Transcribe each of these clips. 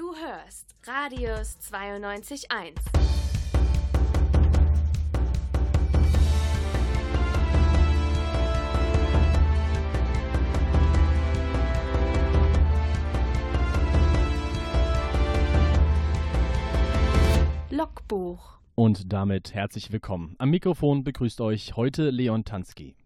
Du hörst Radius 92.1. Logbuch. Und damit herzlich willkommen. Am Mikrofon begrüßt euch heute Leon Tansky.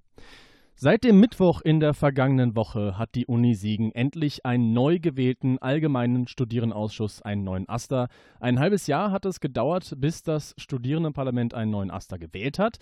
Seit dem Mittwoch in der vergangenen Woche hat die Uni Siegen endlich einen neu gewählten allgemeinen Studierendenausschuss, einen neuen Aster. Ein halbes Jahr hat es gedauert, bis das Studierendenparlament einen neuen Aster gewählt hat.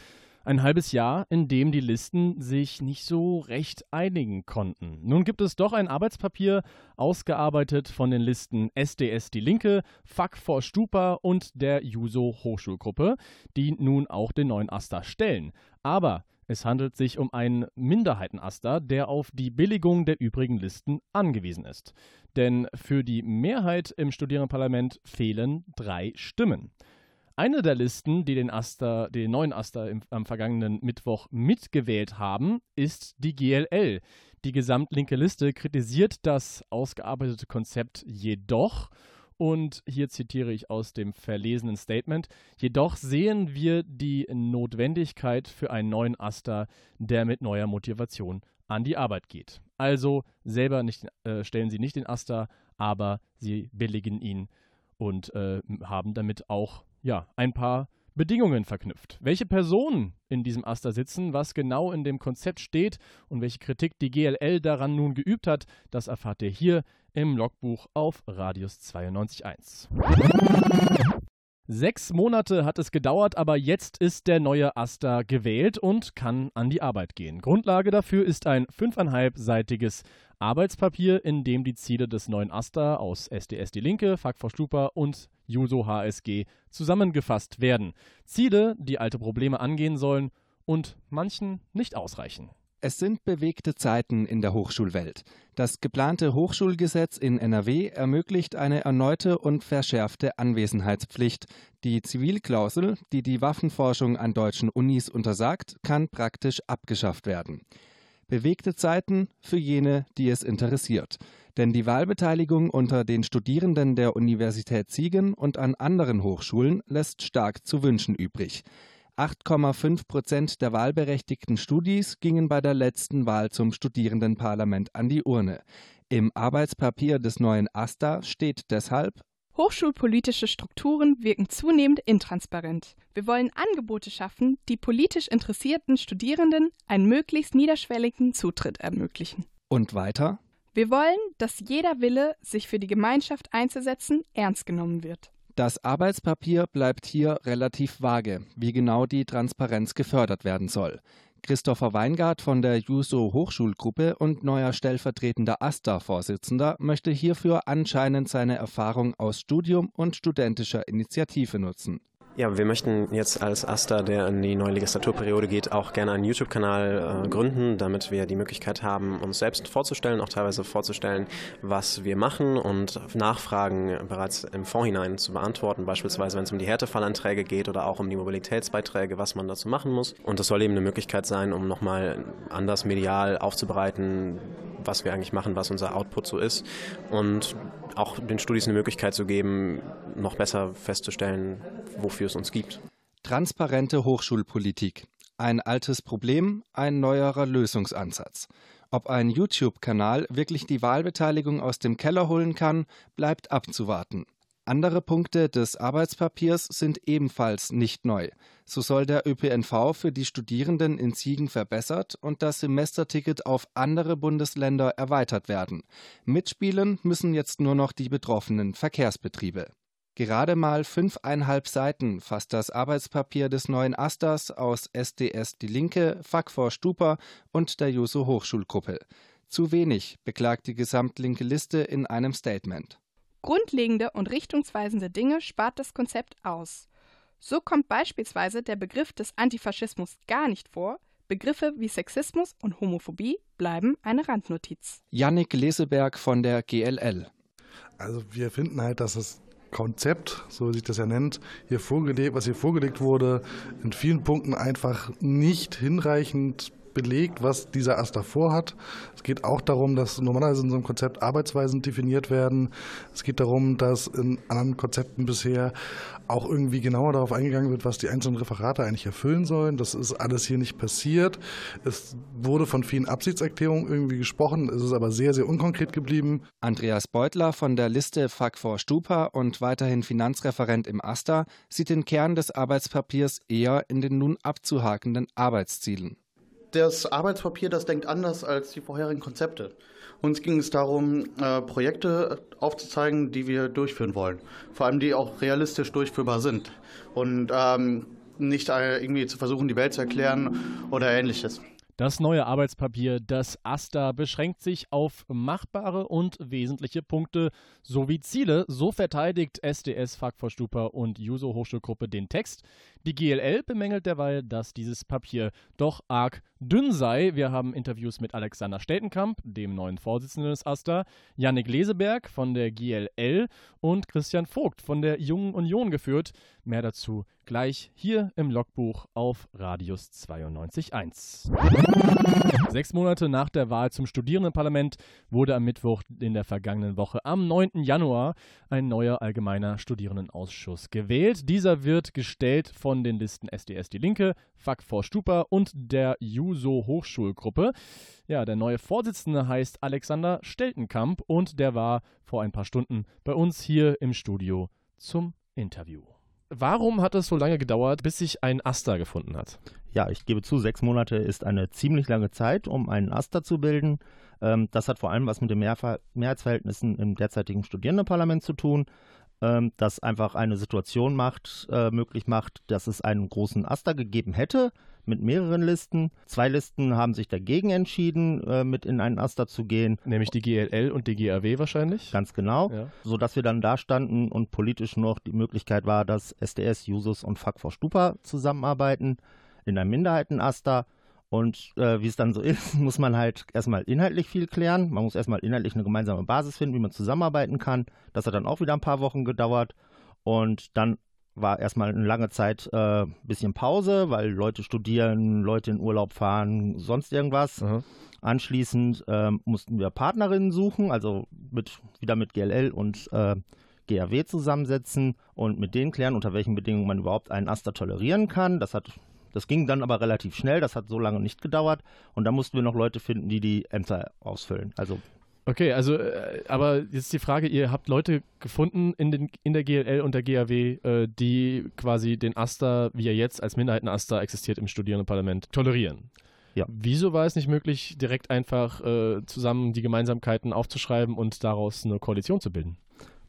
Ein halbes Jahr, in dem die Listen sich nicht so recht einigen konnten. Nun gibt es doch ein Arbeitspapier, ausgearbeitet von den Listen SDS Die Linke, FAK vor Stupa und der Juso Hochschulgruppe, die nun auch den neuen Aster stellen. Aber es handelt sich um einen Minderheitenaster, der auf die Billigung der übrigen Listen angewiesen ist. Denn für die Mehrheit im Studierendenparlament fehlen drei Stimmen. Eine der Listen, die den, Aster, den neuen Aster im, am vergangenen Mittwoch mitgewählt haben, ist die GLL. Die gesamtlinke Liste kritisiert das ausgearbeitete Konzept jedoch und hier zitiere ich aus dem verlesenen Statement. Jedoch sehen wir die Notwendigkeit für einen neuen Aster, der mit neuer Motivation an die Arbeit geht. Also selber nicht, äh, stellen Sie nicht den Aster, aber Sie billigen ihn und äh, haben damit auch ja, ein paar Bedingungen verknüpft. Welche Personen in diesem Aster sitzen, was genau in dem Konzept steht und welche Kritik die GLL daran nun geübt hat, das erfahrt ihr hier im Logbuch auf Radius 92.1. Sechs Monate hat es gedauert, aber jetzt ist der neue Aster gewählt und kann an die Arbeit gehen. Grundlage dafür ist ein fünfeinhalbseitiges Arbeitspapier, in dem die Ziele des neuen Aster aus SDS Die Linke, FAK vor Stupa und Juso HSG zusammengefasst werden. Ziele, die alte Probleme angehen sollen und manchen nicht ausreichen. Es sind bewegte Zeiten in der Hochschulwelt. Das geplante Hochschulgesetz in NRW ermöglicht eine erneute und verschärfte Anwesenheitspflicht. Die Zivilklausel, die die Waffenforschung an deutschen Unis untersagt, kann praktisch abgeschafft werden. Bewegte Zeiten für jene, die es interessiert. Denn die Wahlbeteiligung unter den Studierenden der Universität Siegen und an anderen Hochschulen lässt stark zu wünschen übrig. 8,5 Prozent der wahlberechtigten Studis gingen bei der letzten Wahl zum Studierendenparlament an die Urne. Im Arbeitspapier des neuen AStA steht deshalb Hochschulpolitische Strukturen wirken zunehmend intransparent. Wir wollen Angebote schaffen, die politisch interessierten Studierenden einen möglichst niederschwelligen Zutritt ermöglichen. Und weiter? Wir wollen, dass jeder Wille, sich für die Gemeinschaft einzusetzen, ernst genommen wird. Das Arbeitspapier bleibt hier relativ vage, wie genau die Transparenz gefördert werden soll. Christopher Weingart von der Juso Hochschulgruppe und neuer stellvertretender AStA-Vorsitzender möchte hierfür anscheinend seine Erfahrung aus Studium und studentischer Initiative nutzen. Ja, wir möchten jetzt als AStA, der in die neue Legislaturperiode geht, auch gerne einen YouTube-Kanal äh, gründen, damit wir die Möglichkeit haben, uns selbst vorzustellen, auch teilweise vorzustellen, was wir machen und Nachfragen bereits im Vorhinein zu beantworten, beispielsweise wenn es um die Härtefallanträge geht oder auch um die Mobilitätsbeiträge, was man dazu machen muss. Und das soll eben eine Möglichkeit sein, um nochmal anders medial aufzubereiten, was wir eigentlich machen, was unser Output so ist und auch den Studis eine Möglichkeit zu geben, noch besser festzustellen, wofür es uns gibt. Transparente Hochschulpolitik. Ein altes Problem, ein neuerer Lösungsansatz. Ob ein YouTube-Kanal wirklich die Wahlbeteiligung aus dem Keller holen kann, bleibt abzuwarten. Andere Punkte des Arbeitspapiers sind ebenfalls nicht neu. So soll der ÖPNV für die Studierenden in Siegen verbessert und das Semesterticket auf andere Bundesländer erweitert werden. Mitspielen müssen jetzt nur noch die betroffenen Verkehrsbetriebe. Gerade mal fünfeinhalb Seiten fasst das Arbeitspapier des neuen Asters aus SDS Die Linke, FAK vor Stupa und der Juso Hochschulgruppe. Zu wenig, beklagt die gesamtlinke Liste in einem Statement. Grundlegende und richtungsweisende Dinge spart das Konzept aus. So kommt beispielsweise der Begriff des Antifaschismus gar nicht vor, Begriffe wie Sexismus und Homophobie bleiben eine Randnotiz. Yannick Leseberg von der GLL. Also wir finden halt, dass das Konzept, so wie sich das ja nennt, hier vorgelegt, was hier vorgelegt wurde, in vielen Punkten einfach nicht hinreichend belegt, was dieser Aster vorhat. Es geht auch darum, dass normalerweise in so einem Konzept Arbeitsweisen definiert werden. Es geht darum, dass in anderen Konzepten bisher auch irgendwie genauer darauf eingegangen wird, was die einzelnen Referate eigentlich erfüllen sollen. Das ist alles hier nicht passiert. Es wurde von vielen Absichtserklärungen irgendwie gesprochen, es ist aber sehr, sehr unkonkret geblieben. Andreas Beutler von der Liste FAK vor Stupa und weiterhin Finanzreferent im AStA sieht den Kern des Arbeitspapiers eher in den nun abzuhakenden Arbeitszielen. Das Arbeitspapier, das denkt anders als die vorherigen Konzepte. Uns ging es darum, äh, Projekte aufzuzeigen, die wir durchführen wollen. Vor allem, die auch realistisch durchführbar sind. Und ähm, nicht irgendwie zu versuchen, die Welt zu erklären oder ähnliches. Das neue Arbeitspapier, das AStA, beschränkt sich auf machbare und wesentliche Punkte sowie Ziele. So verteidigt SDS, Fagvorstupa und Juso Hochschulgruppe den Text. Die GLL bemängelt derweil, dass dieses Papier doch arg dünn sei. Wir haben Interviews mit Alexander Steltenkamp, dem neuen Vorsitzenden des AStA, Yannick Leseberg von der GLL und Christian Vogt von der Jungen Union geführt. Mehr dazu gleich hier im Logbuch auf Radius 92.1. Sechs Monate nach der Wahl zum Studierendenparlament wurde am Mittwoch in der vergangenen Woche am 9. Januar ein neuer allgemeiner Studierendenausschuss gewählt. Dieser wird gestellt von den Listen SDS Die Linke, FAK vor Stupa und der Juso Hochschulgruppe. Ja, der neue Vorsitzende heißt Alexander Steltenkamp und der war vor ein paar Stunden bei uns hier im Studio zum Interview. Warum hat es so lange gedauert, bis sich ein Aster gefunden hat? Ja, ich gebe zu, sechs Monate ist eine ziemlich lange Zeit, um einen Aster zu bilden. Ähm, das hat vor allem was mit den Mehrheitsverhältnissen im derzeitigen Studierendenparlament zu tun, ähm, das einfach eine Situation macht, äh, möglich macht, dass es einen großen Aster gegeben hätte, mit mehreren Listen. Zwei Listen haben sich dagegen entschieden, äh, mit in einen Aster zu gehen. Nämlich die GLL und die GAW wahrscheinlich. Ganz genau. Ja. Sodass wir dann da standen und politisch noch die Möglichkeit war, dass SDS, Jusos und FAK vor Stupa zusammenarbeiten in einem Minderheitenaster. Und äh, wie es dann so ist, muss man halt erstmal inhaltlich viel klären. Man muss erstmal inhaltlich eine gemeinsame Basis finden, wie man zusammenarbeiten kann. Das hat dann auch wieder ein paar Wochen gedauert. Und dann war erstmal eine lange Zeit ein äh, bisschen Pause, weil Leute studieren, Leute in Urlaub fahren, sonst irgendwas. Aha. Anschließend äh, mussten wir Partnerinnen suchen, also mit, wieder mit GLL und äh, GAW zusammensetzen und mit denen klären, unter welchen Bedingungen man überhaupt einen Aster tolerieren kann. Das hat das ging dann aber relativ schnell, das hat so lange nicht gedauert und da mussten wir noch Leute finden, die die Ämter ausfüllen. Also Okay, also, äh, aber jetzt die Frage, ihr habt Leute gefunden in, den, in der GLL und der GAW, äh, die quasi den Aster, wie er jetzt als Minderheitenaster existiert im Studierendenparlament, tolerieren. Ja. Wieso war es nicht möglich, direkt einfach äh, zusammen die Gemeinsamkeiten aufzuschreiben und daraus eine Koalition zu bilden?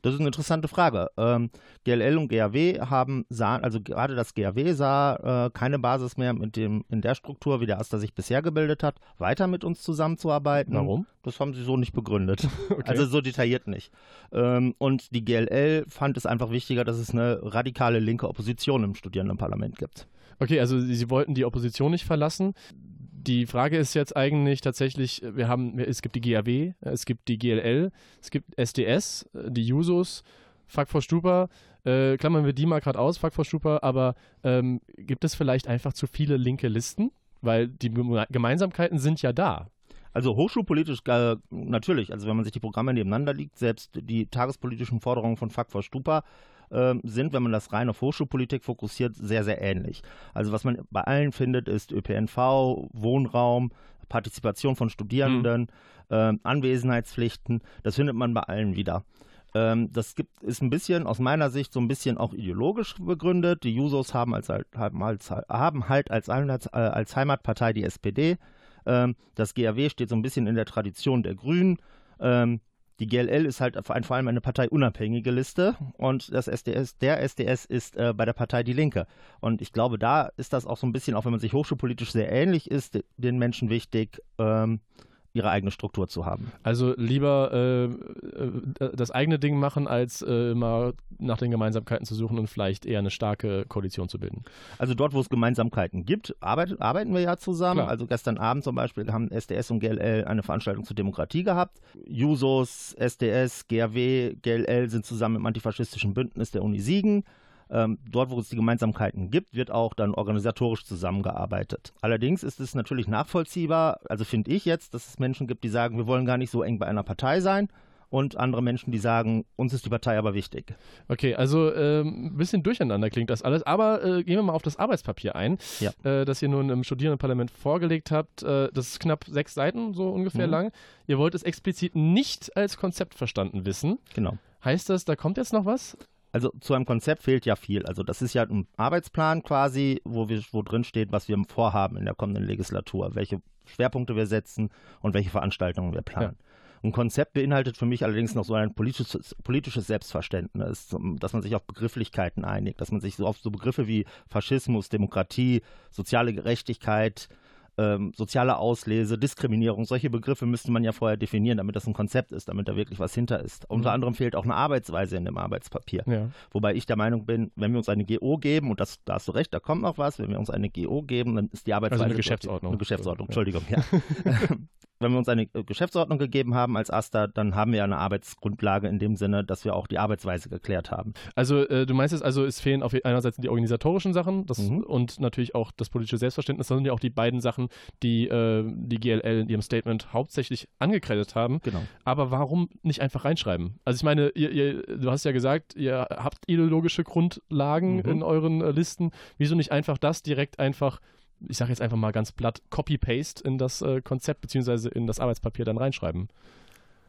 Das ist eine interessante Frage. Ähm, GLL und GAW haben, sah, also gerade das GAW sah äh, keine Basis mehr mit dem, in der Struktur, wie der Aster sich bisher gebildet hat, weiter mit uns zusammenzuarbeiten. Warum? Das haben sie so nicht begründet. Okay. Also so detailliert nicht. Ähm, und die GLL fand es einfach wichtiger, dass es eine radikale linke Opposition im Studierendenparlament gibt. Okay, also sie wollten die Opposition nicht verlassen die Frage ist jetzt eigentlich tatsächlich, wir haben, es gibt die GAW, es gibt die GLL, es gibt SDS, die Jusos, Fuck for Stupa, äh, klammern wir die mal gerade aus, Fuck for Stupa, aber ähm, gibt es vielleicht einfach zu viele linke Listen? Weil die Gemeinsamkeiten sind ja da. Also hochschulpolitisch äh, natürlich, also wenn man sich die Programme nebeneinander liegt, selbst die tagespolitischen Forderungen von Fuck for Stupa äh, sind, wenn man das rein auf Hochschulpolitik fokussiert, sehr, sehr ähnlich. Also was man bei allen findet, ist ÖPNV, Wohnraum, Partizipation von Studierenden, mhm. äh, Anwesenheitspflichten. Das findet man bei allen wieder. Ähm, das gibt, ist ein bisschen, aus meiner Sicht, so ein bisschen auch ideologisch begründet. Die Jusos haben, als, haben, als, haben halt als, als, als Heimatpartei die SPD. Ähm, das GAW steht so ein bisschen in der Tradition der Grünen. Die GLL ist halt vor allem eine parteiunabhängige Liste und das SDS, der SDS ist äh, bei der Partei Die Linke. Und ich glaube, da ist das auch so ein bisschen, auch wenn man sich hochschulpolitisch sehr ähnlich ist, den Menschen wichtig, ähm, ihre eigene Struktur zu haben. Also lieber äh, äh, das eigene Ding machen, als äh, mal nach den Gemeinsamkeiten zu suchen und vielleicht eher eine starke Koalition zu bilden. Also dort, wo es Gemeinsamkeiten gibt, arbeit, arbeiten wir ja zusammen. Klar. Also gestern Abend zum Beispiel haben SDS und GLL eine Veranstaltung zur Demokratie gehabt. Jusos, SDS, GRW, GLL sind zusammen im antifaschistischen Bündnis der Uni Siegen Ähm, dort, wo es die Gemeinsamkeiten gibt, wird auch dann organisatorisch zusammengearbeitet. Allerdings ist es natürlich nachvollziehbar, also finde ich jetzt, dass es Menschen gibt, die sagen, wir wollen gar nicht so eng bei einer Partei sein, und andere Menschen, die sagen, uns ist die Partei aber wichtig. Okay, also ähm, ein bisschen durcheinander klingt das alles, aber äh, gehen wir mal auf das Arbeitspapier ein, ja. äh, das ihr nun im Studierendenparlament vorgelegt habt. Äh, das ist knapp sechs Seiten, so ungefähr mhm. lang. Ihr wollt es explizit nicht als Konzept verstanden wissen. Genau. Heißt das, da kommt jetzt noch was? Also zu einem Konzept fehlt ja viel. Also das ist ja ein Arbeitsplan quasi, wo, wir, wo drin steht, was wir vorhaben in der kommenden Legislatur, welche Schwerpunkte wir setzen und welche Veranstaltungen wir planen. Ja. Ein Konzept beinhaltet für mich allerdings noch so ein politisches, politisches Selbstverständnis, dass man sich auf Begrifflichkeiten einigt, dass man sich so auf so Begriffe wie Faschismus, Demokratie, soziale Gerechtigkeit, ähm, soziale Auslese, Diskriminierung, solche Begriffe müsste man ja vorher definieren, damit das ein Konzept ist, damit da wirklich was hinter ist. Mhm. Unter anderem fehlt auch eine Arbeitsweise in dem Arbeitspapier. Ja. Wobei ich der Meinung bin, wenn wir uns eine GO geben, und das, da hast du recht, da kommt noch was, wenn wir uns eine GO geben, dann ist die Arbeitsweise. Also eine Geschäftsordnung. Eine Geschäftsordnung, Entschuldigung, ja. wenn wir uns eine äh, Geschäftsordnung gegeben haben als AStA, dann haben wir eine Arbeitsgrundlage in dem Sinne, dass wir auch die Arbeitsweise geklärt haben. Also äh, du meinst es also, es fehlen auf einerseits die organisatorischen Sachen das, mhm. und natürlich auch das politische Selbstverständnis. Das sind ja auch die beiden Sachen, die äh, die GLL in ihrem Statement hauptsächlich angekreidet haben. Genau. Aber warum nicht einfach reinschreiben? Also ich meine, ihr, ihr, du hast ja gesagt, ihr habt ideologische Grundlagen mhm. in euren äh, Listen. Wieso nicht einfach das direkt einfach ich sage jetzt einfach mal ganz platt, Copy-Paste in das äh, Konzept bzw. in das Arbeitspapier dann reinschreiben.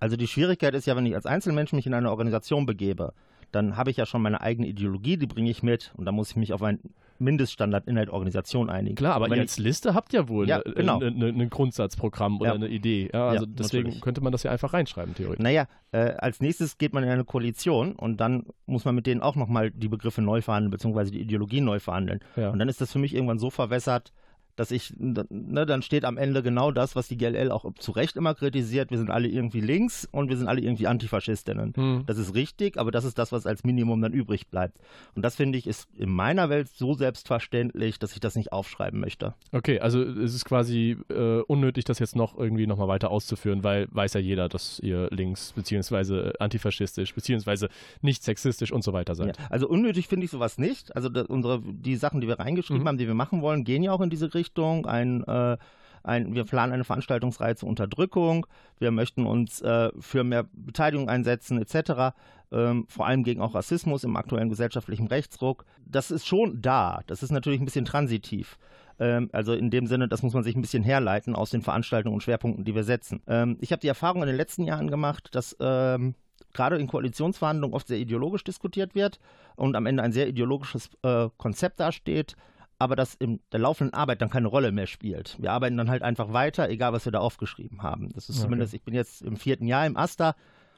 Also die Schwierigkeit ist ja, wenn ich als Einzelmensch mich in eine Organisation begebe, dann habe ich ja schon meine eigene Ideologie, die bringe ich mit und da muss ich mich auf einen Mindeststandard in der Organisation einigen. Klar, aber ihr als Liste habt ja wohl ja, ein genau. ne, ne, ne Grundsatzprogramm oder ja. eine Idee. Ja, also deswegen natürlich. könnte man das ja einfach reinschreiben, theoretisch. Naja, äh, als nächstes geht man in eine Koalition und dann muss man mit denen auch nochmal die Begriffe neu verhandeln, beziehungsweise die Ideologie neu verhandeln. Und dann ist das für mich irgendwann so verwässert, dass ich, ne, dann steht am Ende genau das, was die GLL auch zu Recht immer kritisiert. Wir sind alle irgendwie links und wir sind alle irgendwie Antifaschistinnen. Hm. Das ist richtig, aber das ist das, was als Minimum dann übrig bleibt. Und das finde ich ist in meiner Welt so selbstverständlich, dass ich das nicht aufschreiben möchte. Okay, also es ist quasi äh, unnötig, das jetzt noch irgendwie nochmal weiter auszuführen, weil weiß ja jeder, dass ihr links beziehungsweise antifaschistisch beziehungsweise nicht sexistisch und so weiter seid. Ja, also unnötig finde ich sowas nicht. Also unsere, die Sachen, die wir reingeschrieben mhm. haben, die wir machen wollen, gehen ja auch in diese Richtung. Richtung, ein, äh, ein, wir planen eine Veranstaltungsreihe zur Unterdrückung, wir möchten uns äh, für mehr Beteiligung einsetzen etc., ähm, vor allem gegen auch Rassismus im aktuellen gesellschaftlichen Rechtsruck. Das ist schon da, das ist natürlich ein bisschen transitiv. Ähm, also in dem Sinne, das muss man sich ein bisschen herleiten aus den Veranstaltungen und Schwerpunkten, die wir setzen. Ähm, ich habe die Erfahrung in den letzten Jahren gemacht, dass ähm, gerade in Koalitionsverhandlungen oft sehr ideologisch diskutiert wird und am Ende ein sehr ideologisches äh, Konzept dasteht aber das in der laufenden Arbeit dann keine Rolle mehr spielt. Wir arbeiten dann halt einfach weiter, egal was wir da aufgeschrieben haben. Das ist okay. zumindest, ich bin jetzt im vierten Jahr im Asta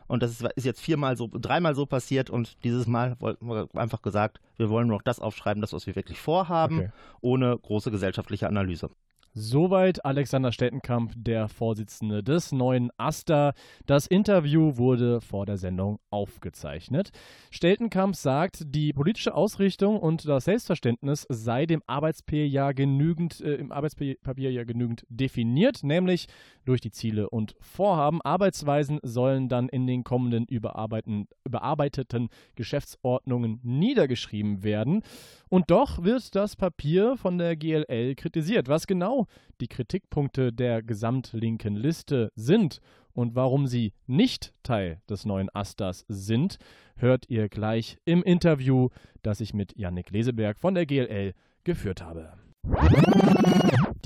und das ist, ist, jetzt viermal so, dreimal so passiert und dieses Mal wollten wir einfach gesagt, wir wollen nur noch das aufschreiben, das, was wir wirklich vorhaben, okay. ohne große gesellschaftliche Analyse. Soweit Alexander Stettenkamp, der Vorsitzende des neuen AStA. Das Interview wurde vor der Sendung aufgezeichnet. Steltenkamp sagt, die politische Ausrichtung und das Selbstverständnis sei dem Arbeitspapier ja genügend, äh, im Arbeitspapier ja genügend definiert, nämlich durch die Ziele und Vorhaben. Arbeitsweisen sollen dann in den kommenden überarbeiteten Geschäftsordnungen niedergeschrieben werden. Und doch wird das Papier von der GLL kritisiert. Was genau die Kritikpunkte der gesamtlinken Liste sind und warum sie nicht Teil des neuen Astas sind, hört ihr gleich im Interview, das ich mit Yannick Leseberg von der GLL geführt habe.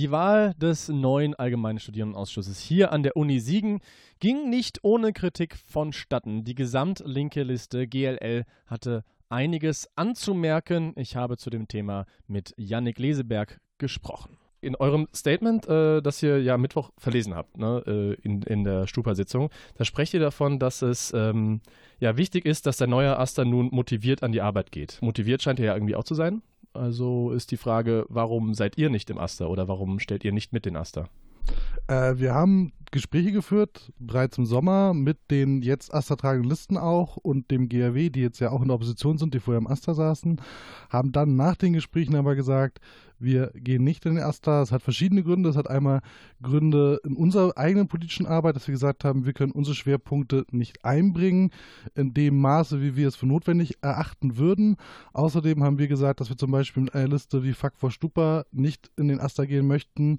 Die Wahl des neuen Allgemeinen Studierendenausschusses hier an der Uni Siegen ging nicht ohne Kritik vonstatten. Die gesamtlinke Liste GLL hatte einiges anzumerken. Ich habe zu dem Thema mit Yannick Leseberg gesprochen. In eurem Statement, äh, das ihr ja Mittwoch verlesen habt, ne, äh, in, in der Stupa-Sitzung, da sprecht ihr davon, dass es ähm, ja wichtig ist, dass der neue Aster nun motiviert an die Arbeit geht. Motiviert scheint er ja irgendwie auch zu sein. Also ist die Frage, warum seid ihr nicht im Aster oder warum stellt ihr nicht mit den Aster? Äh, wir haben Gespräche geführt, bereits im Sommer, mit den jetzt Astra-tragenden Listen auch und dem GRW, die jetzt ja auch in der Opposition sind, die vorher im Astra saßen, haben dann nach den Gesprächen aber gesagt, wir gehen nicht in den Astra. Es hat verschiedene Gründe. Es hat einmal Gründe in unserer eigenen politischen Arbeit, dass wir gesagt haben, wir können unsere Schwerpunkte nicht einbringen in dem Maße, wie wir es für notwendig erachten würden. Außerdem haben wir gesagt, dass wir zum Beispiel mit einer Liste wie Fuck for Stupa nicht in den Astra gehen möchten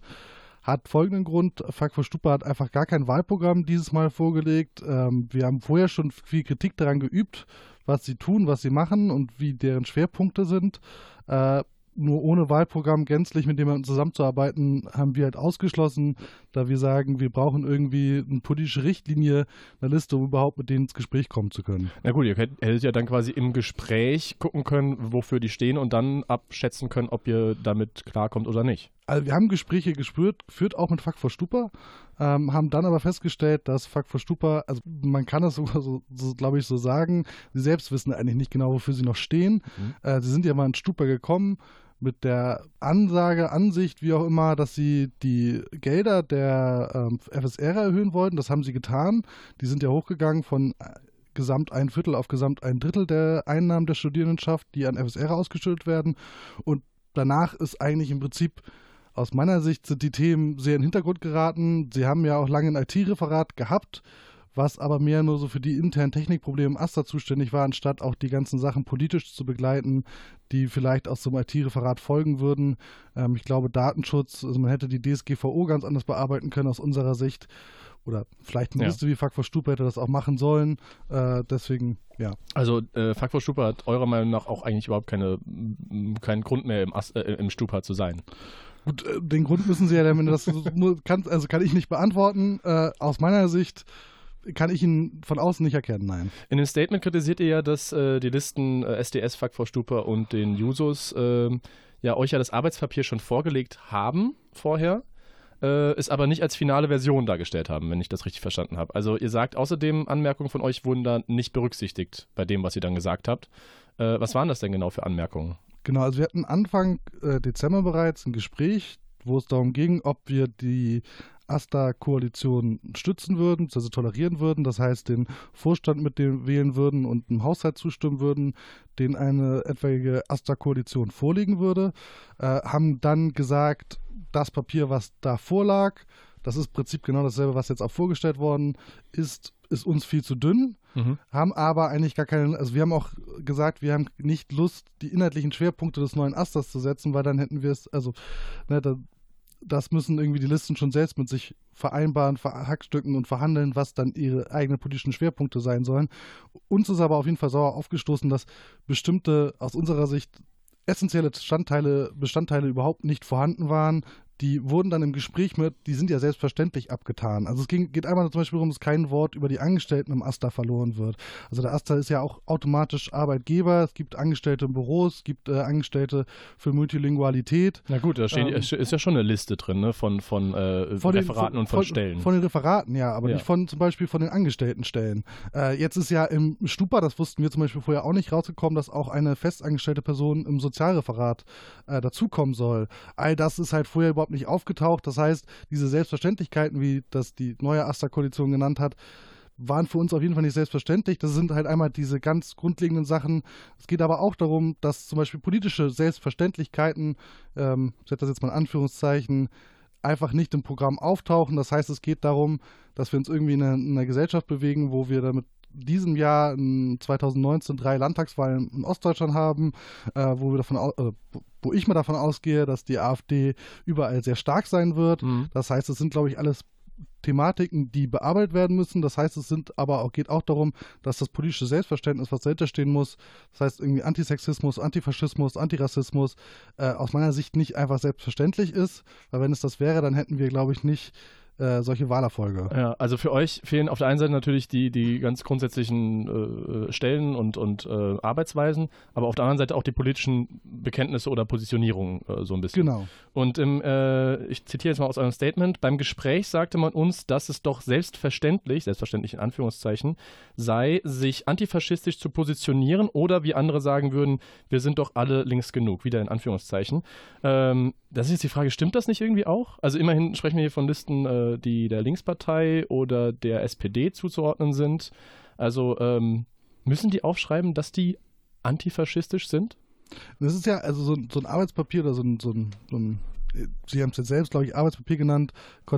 hat folgenden Grund. Fuck for Stupa hat einfach gar kein Wahlprogramm dieses Mal vorgelegt. Ähm, wir haben vorher schon viel Kritik daran geübt, was sie tun, was sie machen und wie deren Schwerpunkte sind. Äh, nur ohne Wahlprogramm gänzlich mit jemandem zusammenzuarbeiten, haben wir halt ausgeschlossen, da wir sagen, wir brauchen irgendwie eine politische Richtlinie, eine Liste, um überhaupt mit denen ins Gespräch kommen zu können. Na gut, ihr hättet ja dann quasi im Gespräch gucken können, wofür die stehen und dann abschätzen können, ob ihr damit klarkommt oder nicht. Also wir haben Gespräche gespürt, geführt auch mit Fuck for Stupa, ähm, haben dann aber festgestellt, dass Fuck for Stupa, also man kann das sogar so, so glaube ich, so sagen, sie selbst wissen eigentlich nicht genau, wofür sie noch stehen. Mhm. Äh, sie sind ja mal in Stupa gekommen, mit der Ansage, Ansicht, wie auch immer, dass sie die Gelder der ähm, FSR erhöhen wollten. Das haben sie getan. Die sind ja hochgegangen von äh, gesamt ein Viertel auf gesamt ein Drittel der Einnahmen der Studierendenschaft, die an FSR ausgeschüttet werden. Und danach ist eigentlich im Prinzip aus meiner Sicht sind die Themen sehr in den Hintergrund geraten. Sie haben ja auch lange ein IT-Referat gehabt was aber mehr nur so für die internen Technikprobleme im Aster zuständig war, anstatt auch die ganzen Sachen politisch zu begleiten, die vielleicht aus so einem IT-Referat folgen würden. Ähm, ich glaube, Datenschutz, also man hätte die DSGVO ganz anders bearbeiten können aus unserer Sicht. Oder vielleicht ein ja. wie Fuck for Stupa hätte das auch machen sollen. Äh, deswegen, ja. Also äh, Fuck for Stupa hat eurer Meinung nach auch eigentlich überhaupt keine, keinen Grund mehr im, äh, im Stupa zu sein. Gut, äh, den Grund müssen sie ja, wenn das kann, also kann ich nicht beantworten. Äh, aus meiner Sicht kann ich ihn von außen nicht erkennen, nein. In dem Statement kritisiert ihr ja, dass äh, die Listen äh, SDS, Fuck for Stupa und den Jusos äh, ja euch ja das Arbeitspapier schon vorgelegt haben vorher, äh, es aber nicht als finale Version dargestellt haben, wenn ich das richtig verstanden habe. Also ihr sagt außerdem, Anmerkungen von euch wurden da nicht berücksichtigt bei dem, was ihr dann gesagt habt. Äh, was waren das denn genau für Anmerkungen? Genau, also wir hatten Anfang äh, Dezember bereits ein Gespräch, wo es darum ging, ob wir die AStA-Koalition stützen würden, also tolerieren würden, das heißt den Vorstand mit dem wählen würden und einem Haushalt zustimmen würden, den eine etwaige AStA-Koalition vorlegen würde, äh, haben dann gesagt, das Papier, was da vorlag, das ist im Prinzip genau dasselbe, was jetzt auch vorgestellt worden ist, ist uns viel zu dünn, mhm. haben aber eigentlich gar keinen, also wir haben auch gesagt, wir haben nicht Lust, die inhaltlichen Schwerpunkte des neuen Asters zu setzen, weil dann hätten wir es, also ne, da das müssen irgendwie die Listen schon selbst mit sich vereinbaren, verhackstücken und verhandeln, was dann ihre eigenen politischen Schwerpunkte sein sollen. Uns ist aber auf jeden Fall sauer aufgestoßen, dass bestimmte aus unserer Sicht essentielle Bestandteile, Bestandteile überhaupt nicht vorhanden waren, die wurden dann im Gespräch mit, die sind ja selbstverständlich abgetan. Also es ging, geht einmal zum Beispiel darum, dass kein Wort über die Angestellten im AStA verloren wird. Also der AStA ist ja auch automatisch Arbeitgeber, es gibt Angestellte im Büro, es gibt äh, Angestellte für Multilingualität. Na gut, da steht, ähm, ist ja schon eine Liste drin, ne? von, von, äh, von den, Referaten von, und von, von, Stellen. Von den Referaten, ja, aber ja. nicht von zum Beispiel von den Angestelltenstellen. Äh, jetzt ist ja im Stupa, das wussten wir zum Beispiel vorher auch nicht, rausgekommen, dass auch eine festangestellte Person im Sozialreferat äh, dazukommen soll. All das ist halt vorher überhaupt nicht aufgetaucht. Das heißt, diese Selbstverständlichkeiten, wie das die neue Asta-Koalition genannt hat, waren für uns auf jeden Fall nicht selbstverständlich. Das sind halt einmal diese ganz grundlegenden Sachen. Es geht aber auch darum, dass zum Beispiel politische Selbstverständlichkeiten, ähm, ich setze das jetzt mal in Anführungszeichen, einfach nicht im Programm auftauchen. Das heißt, es geht darum, dass wir uns irgendwie in einer, in einer Gesellschaft bewegen, wo wir damit diesem Jahr in 2019 drei Landtagswahlen in Ostdeutschland haben, äh, wo wir davon äh, wo ich mal davon ausgehe, dass die AfD überall sehr stark sein wird. Mhm. Das heißt, es sind, glaube ich, alles Thematiken, die bearbeitet werden müssen. Das heißt, es sind aber auch, geht auch darum, dass das politische Selbstverständnis, was dahinter stehen muss, das heißt irgendwie Antisexismus, Antifaschismus, Antirassismus, äh, aus meiner Sicht nicht einfach selbstverständlich ist. Weil wenn es das wäre, dann hätten wir, glaube ich, nicht äh, solche Wahlerfolge. Ja, also für euch fehlen auf der einen Seite natürlich die, die ganz grundsätzlichen äh, Stellen und, und äh, Arbeitsweisen, aber auf der anderen Seite auch die politischen Bekenntnisse oder Positionierungen äh, so ein bisschen. Genau. Und im, äh, ich zitiere jetzt mal aus eurem Statement, beim Gespräch sagte man uns, dass es doch selbstverständlich, selbstverständlich in Anführungszeichen, sei, sich antifaschistisch zu positionieren oder wie andere sagen würden, wir sind doch alle links genug, wieder in Anführungszeichen. Ähm, das ist jetzt die Frage, stimmt das nicht irgendwie auch? Also immerhin sprechen wir hier von Listen äh, die der Linkspartei oder der SPD zuzuordnen sind. Also ähm, müssen die aufschreiben, dass die antifaschistisch sind? Das ist ja also so, so ein Arbeitspapier oder so ein, so ein, so ein Sie haben es jetzt selbst, glaube ich, Arbeitspapier genannt,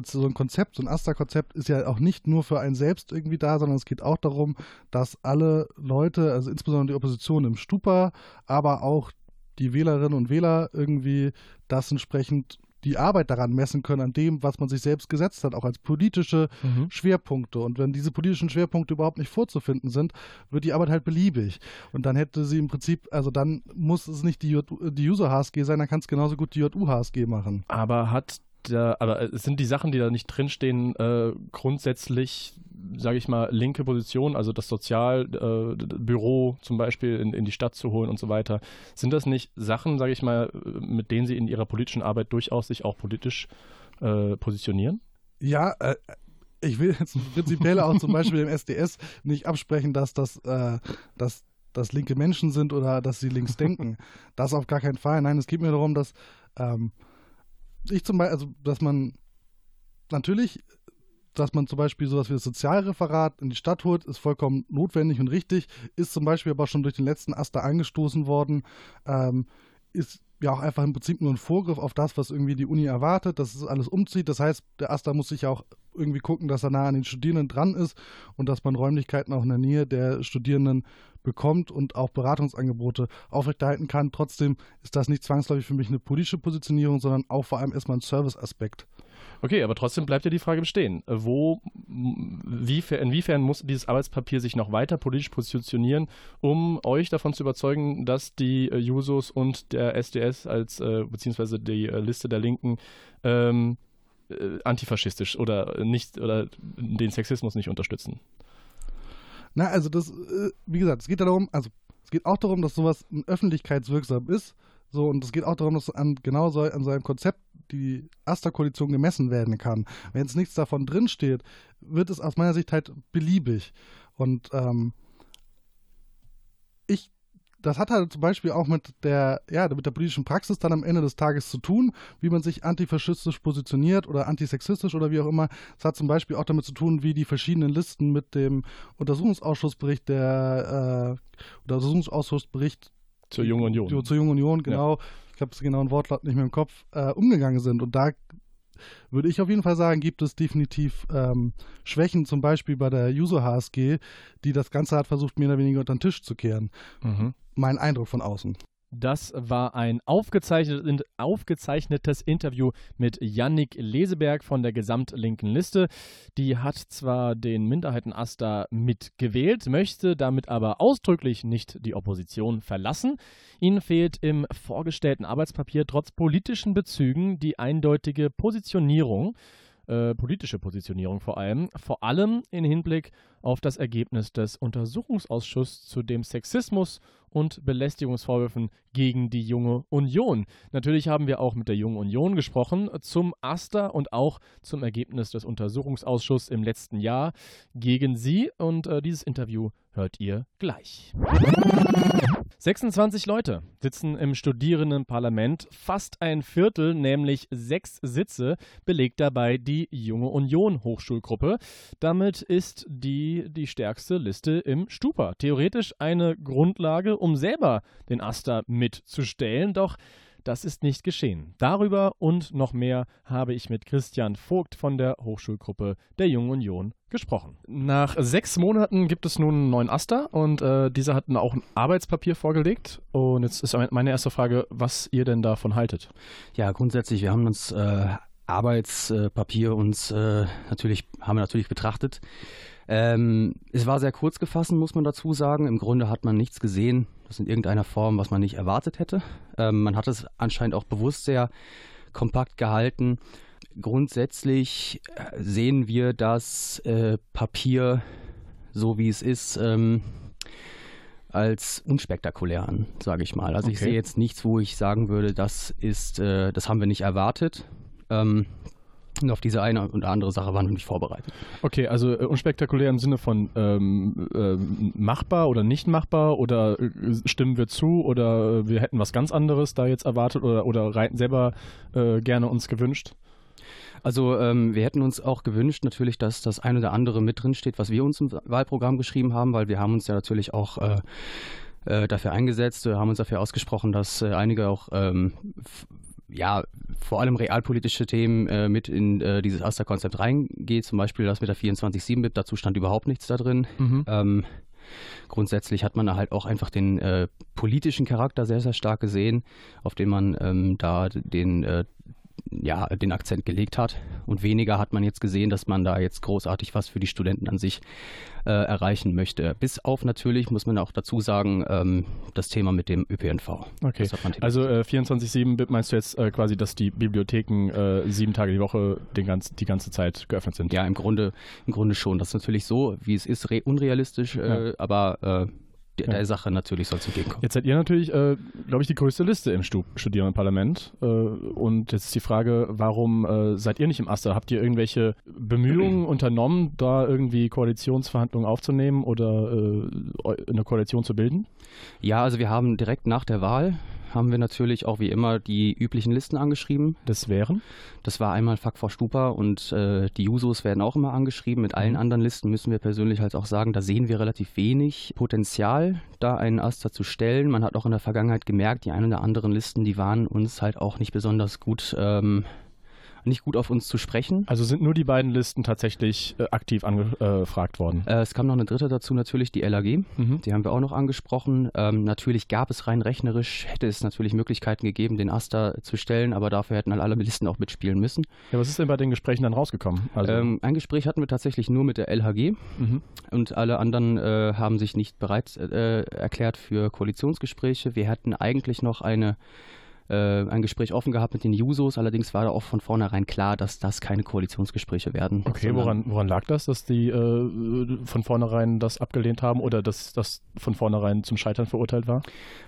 so ein Konzept, so ein AStA-Konzept ist ja auch nicht nur für einen selbst irgendwie da, sondern es geht auch darum, dass alle Leute, also insbesondere die Opposition im Stupa, aber auch die Wählerinnen und Wähler irgendwie das entsprechend die Arbeit daran messen können, an dem, was man sich selbst gesetzt hat, auch als politische mhm. Schwerpunkte. Und wenn diese politischen Schwerpunkte überhaupt nicht vorzufinden sind, wird die Arbeit halt beliebig. Und dann hätte sie im Prinzip, also dann muss es nicht die, die User-HSG sein, dann kann es genauso gut die JU-HSG machen. Aber hat da, aber äh, sind die Sachen, die da nicht drinstehen, äh, grundsätzlich, sage ich mal, linke Position, also das Sozialbüro äh, zum Beispiel in, in die Stadt zu holen und so weiter, sind das nicht Sachen, sage ich mal, mit denen Sie in Ihrer politischen Arbeit durchaus sich auch politisch äh, positionieren? Ja, äh, ich will jetzt prinzipiell auch zum Beispiel im SDS nicht absprechen, dass das, äh, dass das linke Menschen sind oder dass sie links denken. Das auf gar keinen Fall. Nein, es geht mir darum, dass ähm, ich zum Beispiel, also dass man natürlich, dass man zum Beispiel sowas wie das Sozialreferat in die Stadt holt, ist vollkommen notwendig und richtig, ist zum Beispiel aber schon durch den letzten Aster angestoßen worden, ähm, ist ja auch einfach im Prinzip nur ein Vorgriff auf das, was irgendwie die Uni erwartet, dass es alles umzieht. Das heißt, der Aster muss sich ja auch irgendwie gucken, dass er nah an den Studierenden dran ist und dass man Räumlichkeiten auch in der Nähe der Studierenden bekommt und auch Beratungsangebote aufrechterhalten kann. Trotzdem ist das nicht zwangsläufig für mich eine politische Positionierung, sondern auch vor allem erstmal ein Service-Aspekt. Okay, aber trotzdem bleibt ja die Frage bestehen. Wo, wie, inwiefern muss dieses Arbeitspapier sich noch weiter politisch positionieren, um euch davon zu überzeugen, dass die äh, Jusos und der SDS als äh, beziehungsweise die äh, Liste der Linken ähm, äh, antifaschistisch oder nicht oder den Sexismus nicht unterstützen? Na, also das, äh, wie gesagt, es geht darum, also es geht auch darum, dass sowas öffentlichkeitswirksam ist. So, und es geht auch darum, dass an genau so, an so einem Konzept die Asta-Koalition gemessen werden kann. Wenn jetzt nichts davon drinsteht, wird es aus meiner Sicht halt beliebig. Und ähm, ich das hat halt zum Beispiel auch mit der, ja, mit der politischen Praxis dann am Ende des Tages zu tun, wie man sich antifaschistisch positioniert oder antisexistisch oder wie auch immer. Es hat zum Beispiel auch damit zu tun, wie die verschiedenen Listen mit dem Untersuchungsausschussbericht der äh, Untersuchungsausschussbericht zur Jungen Union. Zur Jungen Union, genau. Ja. Ich habe das genauen Wortlaut nicht mehr im Kopf, äh, umgegangen sind. Und da würde ich auf jeden Fall sagen, gibt es definitiv ähm, Schwächen, zum Beispiel bei der User HSG, die das Ganze hat versucht, mehr oder weniger unter den Tisch zu kehren. Mhm mein Eindruck von außen. Das war ein aufgezeichnet, aufgezeichnetes Interview mit Yannick Leseberg von der gesamtlinken Liste. Die hat zwar den Minderheitenaster mitgewählt, möchte damit aber ausdrücklich nicht die Opposition verlassen. Ihnen fehlt im vorgestellten Arbeitspapier trotz politischen Bezügen die eindeutige Positionierung äh, politische Positionierung vor allem, vor allem im Hinblick auf das Ergebnis des Untersuchungsausschusses zu dem Sexismus und Belästigungsvorwürfen gegen die Junge Union. Natürlich haben wir auch mit der Jungen Union gesprochen zum Aster und auch zum Ergebnis des Untersuchungsausschusses im letzten Jahr gegen sie und äh, dieses Interview hört ihr gleich. 26 Leute sitzen im Studierendenparlament. Fast ein Viertel, nämlich sechs Sitze, belegt dabei die Junge Union Hochschulgruppe. Damit ist die die stärkste Liste im Stupa. Theoretisch eine Grundlage, um selber den Aster mitzustellen. Doch das ist nicht geschehen. Darüber und noch mehr habe ich mit Christian Vogt von der Hochschulgruppe der Jungen Union gesprochen. Nach sechs Monaten gibt es nun einen neuen Aster und äh, dieser hat auch ein Arbeitspapier vorgelegt. Und jetzt ist meine erste Frage, was ihr denn davon haltet. Ja, grundsätzlich, wir haben uns äh, Arbeitspapier uns äh, natürlich, haben wir natürlich betrachtet. Ähm, es war sehr kurz gefasst, muss man dazu sagen. Im Grunde hat man nichts gesehen, das in irgendeiner Form, was man nicht erwartet hätte. Ähm, man hat es anscheinend auch bewusst sehr kompakt gehalten. Grundsätzlich äh, sehen wir das äh, Papier, so wie es ist, ähm, als unspektakulär an, sage ich mal. Also okay. ich sehe jetzt nichts, wo ich sagen würde, das ist, äh, das haben wir nicht erwartet. Ähm, und auf diese eine und andere Sache waren wir nicht vorbereitet. Okay, also äh, unspektakulär im Sinne von ähm, äh, machbar oder nicht machbar oder äh, stimmen wir zu oder äh, wir hätten was ganz anderes da jetzt erwartet oder, oder selber äh, gerne uns gewünscht? Also ähm, wir hätten uns auch gewünscht natürlich, dass das eine oder andere mit drin steht, was wir uns im Wahlprogramm geschrieben haben, weil wir haben uns ja natürlich auch äh, dafür eingesetzt, haben uns dafür ausgesprochen, dass einige auch ähm, ja, vor allem realpolitische Themen äh, mit in äh, dieses Aster-Konzept reingeht. Zum Beispiel das mit der 24-7-Bit, dazu stand überhaupt nichts da drin. Mhm. Ähm, grundsätzlich hat man da halt auch einfach den äh, politischen Charakter sehr, sehr stark gesehen, auf den man ähm, da den äh, ja, den Akzent gelegt hat. Und weniger hat man jetzt gesehen, dass man da jetzt großartig was für die Studenten an sich äh, erreichen möchte. Bis auf natürlich, muss man auch dazu sagen, ähm, das Thema mit dem ÖPNV. Okay, also äh, 24-7 meinst du jetzt äh, quasi, dass die Bibliotheken äh, sieben Tage die Woche den ganz, die ganze Zeit geöffnet sind? Ja, im Grunde, im Grunde schon. Das ist natürlich so, wie es ist, unrealistisch, äh, ja. aber der, der Sache natürlich soll es entgegenkommen. Jetzt seid ihr natürlich, äh, glaube ich, die größte Liste im Stu Studierendenparlament. Äh, und jetzt ist die Frage, warum äh, seid ihr nicht im Aster? Habt ihr irgendwelche Bemühungen unternommen, da irgendwie Koalitionsverhandlungen aufzunehmen oder äh, eine Koalition zu bilden? Ja, also wir haben direkt nach der Wahl haben wir natürlich auch wie immer die üblichen Listen angeschrieben. Das wären? Das war einmal Fuck vor Stupa und äh, die Jusos werden auch immer angeschrieben. Mit allen mhm. anderen Listen müssen wir persönlich halt auch sagen, da sehen wir relativ wenig Potenzial, da einen Aster zu stellen. Man hat auch in der Vergangenheit gemerkt, die ein oder anderen Listen, die waren uns halt auch nicht besonders gut ähm, nicht gut auf uns zu sprechen. Also sind nur die beiden Listen tatsächlich äh, aktiv angefragt worden? Äh, es kam noch eine dritte dazu, natürlich die LAG. Mhm. Die haben wir auch noch angesprochen. Ähm, natürlich gab es rein rechnerisch, hätte es natürlich Möglichkeiten gegeben, den Aster zu stellen, aber dafür hätten halt alle Listen auch mitspielen müssen. Ja, was ist denn bei den Gesprächen dann rausgekommen? Also ähm, ein Gespräch hatten wir tatsächlich nur mit der LHG mhm. und alle anderen äh, haben sich nicht bereit äh, erklärt für Koalitionsgespräche. Wir hatten eigentlich noch eine äh, ein Gespräch offen gehabt mit den Jusos. Allerdings war da auch von vornherein klar, dass das keine Koalitionsgespräche werden. Okay, woran, woran lag das, dass die äh, von vornherein das abgelehnt haben oder dass das von vornherein zum Scheitern verurteilt war?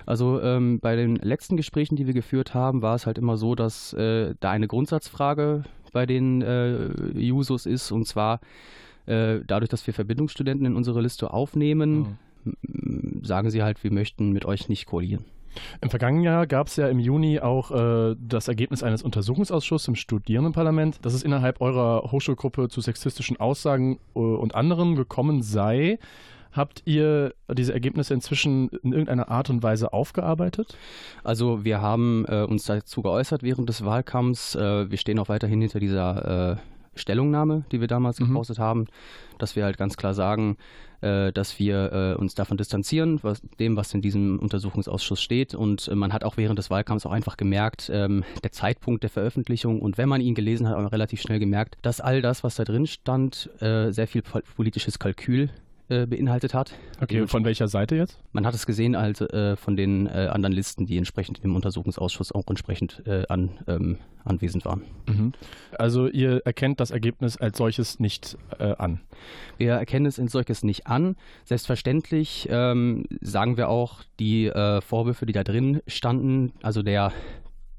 Also ähm, bei den letzten Gesprächen, die wir geführt haben, war es halt immer so, dass äh, da eine Grundsatzfrage bei den äh, Jusos ist und zwar äh, dadurch, dass wir Verbindungsstudenten in unsere Liste aufnehmen, mhm. sagen sie halt, wir möchten mit euch nicht koalieren. Im vergangenen Jahr gab es ja im Juni auch äh, das Ergebnis eines Untersuchungsausschusses im Studierendenparlament, dass es innerhalb eurer Hochschulgruppe zu sexistischen Aussagen äh, und anderen gekommen sei. Habt ihr diese Ergebnisse inzwischen in irgendeiner Art und Weise aufgearbeitet? Also wir haben äh, uns dazu geäußert während des Wahlkampfs. Äh, wir stehen auch weiterhin hinter dieser äh, Stellungnahme, die wir damals mhm. gepostet haben, dass wir halt ganz klar sagen, dass wir äh, uns davon distanzieren, was, dem, was in diesem Untersuchungsausschuss steht. Und äh, man hat auch während des Wahlkampfs auch einfach gemerkt, ähm, der Zeitpunkt der Veröffentlichung und wenn man ihn gelesen hat, auch relativ schnell gemerkt, dass all das, was da drin stand, äh, sehr viel politisches Kalkül äh, beinhaltet hat. Okay, und von welcher Seite jetzt? Man hat es gesehen als äh, von den äh, anderen Listen, die entsprechend im Untersuchungsausschuss auch entsprechend äh, an, ähm, anwesend waren. Mhm. Also ihr erkennt das Ergebnis als solches nicht äh, an? Wir erkennen es als solches nicht an. Selbstverständlich ähm, sagen wir auch, die Vorwürfe, die da drin standen, also der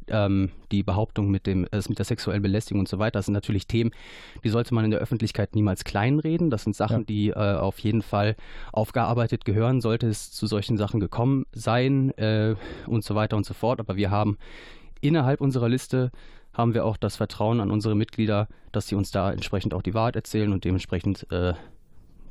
ähm, die Behauptung mit, dem, äh, mit der sexuellen Belästigung und so weiter, das sind natürlich Themen, die sollte man in der Öffentlichkeit niemals kleinreden. Das sind Sachen, ja. die äh, auf jeden Fall aufgearbeitet gehören, sollte es zu solchen Sachen gekommen sein äh, und so weiter und so fort. Aber wir haben innerhalb unserer Liste haben wir auch das Vertrauen an unsere Mitglieder, dass sie uns da entsprechend auch die Wahrheit erzählen und dementsprechend äh,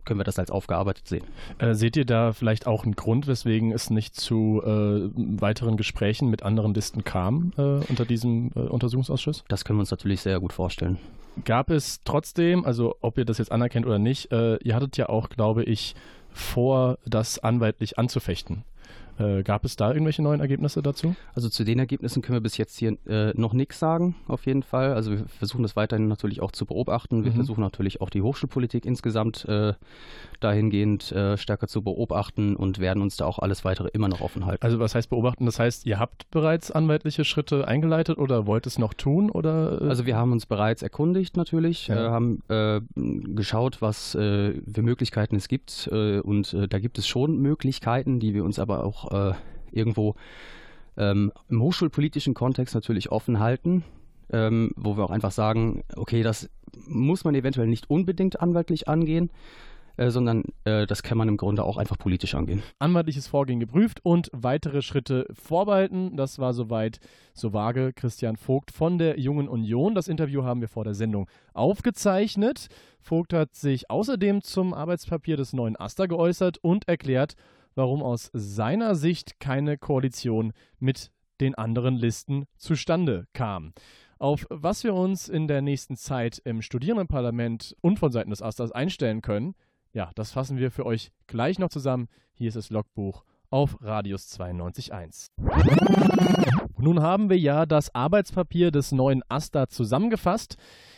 können wir das als aufgearbeitet sehen. Äh, seht ihr da vielleicht auch einen Grund, weswegen es nicht zu äh, weiteren Gesprächen mit anderen Listen kam äh, unter diesem äh, Untersuchungsausschuss? Das können wir uns natürlich sehr gut vorstellen. Gab es trotzdem, also ob ihr das jetzt anerkennt oder nicht, äh, ihr hattet ja auch, glaube ich, vor, das anwaltlich anzufechten. Äh, gab es da irgendwelche neuen Ergebnisse dazu? Also zu den Ergebnissen können wir bis jetzt hier äh, noch nichts sagen, auf jeden Fall. Also wir versuchen das weiterhin natürlich auch zu beobachten. Wir mhm. versuchen natürlich auch die Hochschulpolitik insgesamt äh, dahingehend äh, stärker zu beobachten und werden uns da auch alles weitere immer noch offen halten. Also was heißt beobachten? Das heißt, ihr habt bereits anwaltliche Schritte eingeleitet oder wollt es noch tun? Oder? Äh? Also wir haben uns bereits erkundigt natürlich, ja. Haben geschaut, was für Möglichkeiten es gibt und da gibt es schon Möglichkeiten, die wir uns aber auch äh, irgendwo ähm, im hochschulpolitischen Kontext natürlich offen halten, ähm, wo wir auch einfach sagen, okay, das muss man eventuell nicht unbedingt anwaltlich angehen. äh, sondern äh, das kann man im Grunde auch einfach politisch angehen. Anwaltliches Vorgehen geprüft und weitere Schritte vorbehalten. Das war soweit so vage Christian Vogt von der Jungen Union. Das Interview haben wir vor der Sendung aufgezeichnet. Vogt hat sich außerdem zum Arbeitspapier des neuen AStA geäußert und erklärt, warum aus seiner Sicht keine Koalition mit den anderen Listen zustande kam. Auf was wir uns in der nächsten Zeit im Studierendenparlament und von Seiten des Asters einstellen können, ja, das fassen wir für euch gleich noch zusammen. Hier ist das Logbuch auf Radius 92.1. Nun haben wir ja das Arbeitspapier des neuen AStA zusammengefasst.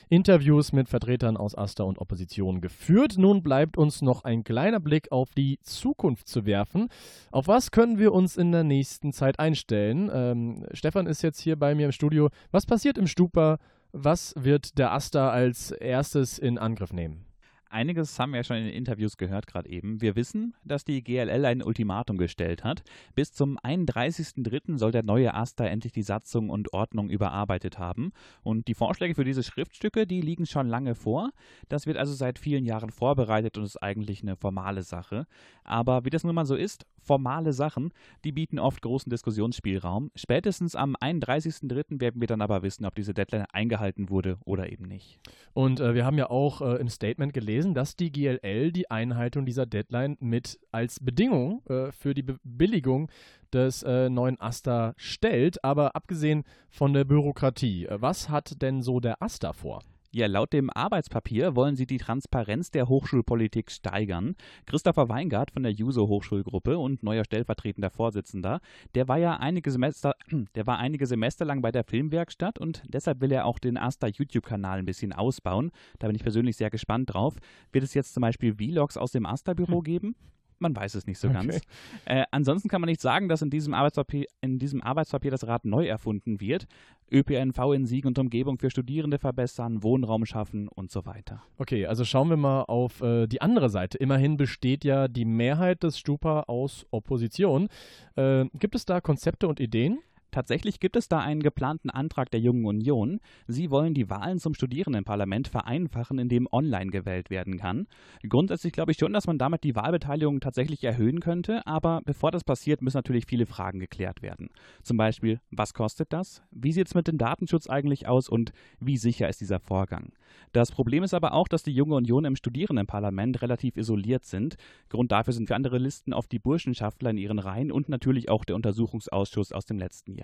Interviews mit Vertretern aus AStA und Opposition geführt. Nun bleibt uns noch ein kleiner Blick auf die Zukunft zu werfen. Auf was können wir uns in der nächsten Zeit einstellen? Ähm, Stefan ist jetzt hier bei mir im Studio. Was passiert im Stupa? Was wird der AStA als erstes in Angriff nehmen? Einiges haben wir ja schon in den Interviews gehört gerade eben. Wir wissen, dass die GLL ein Ultimatum gestellt hat. Bis zum 31.03. soll der neue AStA endlich die Satzung und Ordnung überarbeitet haben. Und die Vorschläge für diese Schriftstücke, die liegen schon lange vor. Das wird also seit vielen Jahren vorbereitet und ist eigentlich eine formale Sache. Aber wie das nun mal so ist, formale Sachen, die bieten oft großen Diskussionsspielraum. Spätestens am 31.03. werden wir dann aber wissen, ob diese Deadline eingehalten wurde oder eben nicht. Und äh, wir haben ja auch äh, im Statement gelesen, dass die GLL die Einhaltung dieser Deadline mit als Bedingung äh, für die Bewilligung des äh, neuen AStA stellt. Aber abgesehen von der Bürokratie, äh, was hat denn so der AStA vor? Ja, laut dem Arbeitspapier wollen sie die Transparenz der Hochschulpolitik steigern. Christopher Weingart von der Juso Hochschulgruppe und neuer stellvertretender Vorsitzender, der war ja einige Semester, der war einige Semester lang bei der Filmwerkstatt und deshalb will er auch den Asta YouTube-Kanal ein bisschen ausbauen. Da bin ich persönlich sehr gespannt drauf. Wird es jetzt zum Beispiel Vlogs aus dem Asta-Büro hm. geben? Man weiß es nicht so okay. ganz. Äh, ansonsten kann man nicht sagen, dass in diesem, Arbeitspapier, in diesem Arbeitspapier das Rad neu erfunden wird. ÖPNV in Sieg und Umgebung für Studierende verbessern, Wohnraum schaffen und so weiter. Okay, also schauen wir mal auf äh, die andere Seite. Immerhin besteht ja die Mehrheit des Stupa aus Opposition. Äh, gibt es da Konzepte und Ideen? Tatsächlich gibt es da einen geplanten Antrag der Jungen Union. Sie wollen die Wahlen zum Studierendenparlament vereinfachen, indem online gewählt werden kann. Grundsätzlich glaube ich schon, dass man damit die Wahlbeteiligung tatsächlich erhöhen könnte, aber bevor das passiert, müssen natürlich viele Fragen geklärt werden. Zum Beispiel, was kostet das? Wie sieht es mit dem Datenschutz eigentlich aus und wie sicher ist dieser Vorgang? Das Problem ist aber auch, dass die Junge Union im Studierendenparlament relativ isoliert sind. Grund dafür sind für andere Listen oft die Burschenschaftler in ihren Reihen und natürlich auch der Untersuchungsausschuss aus dem letzten Jahr.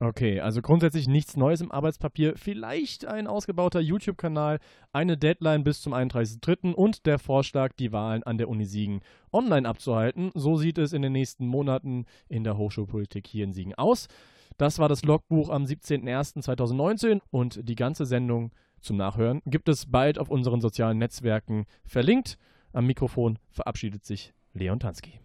Okay, also grundsätzlich nichts Neues im Arbeitspapier. Vielleicht ein ausgebauter YouTube-Kanal, eine Deadline bis zum 31.03. und der Vorschlag, die Wahlen an der Uni Siegen online abzuhalten. So sieht es in den nächsten Monaten in der Hochschulpolitik hier in Siegen aus. Das war das Logbuch am 17.01.2019 und die ganze Sendung zum Nachhören gibt es bald auf unseren sozialen Netzwerken verlinkt. Am Mikrofon verabschiedet sich Leon Tansky.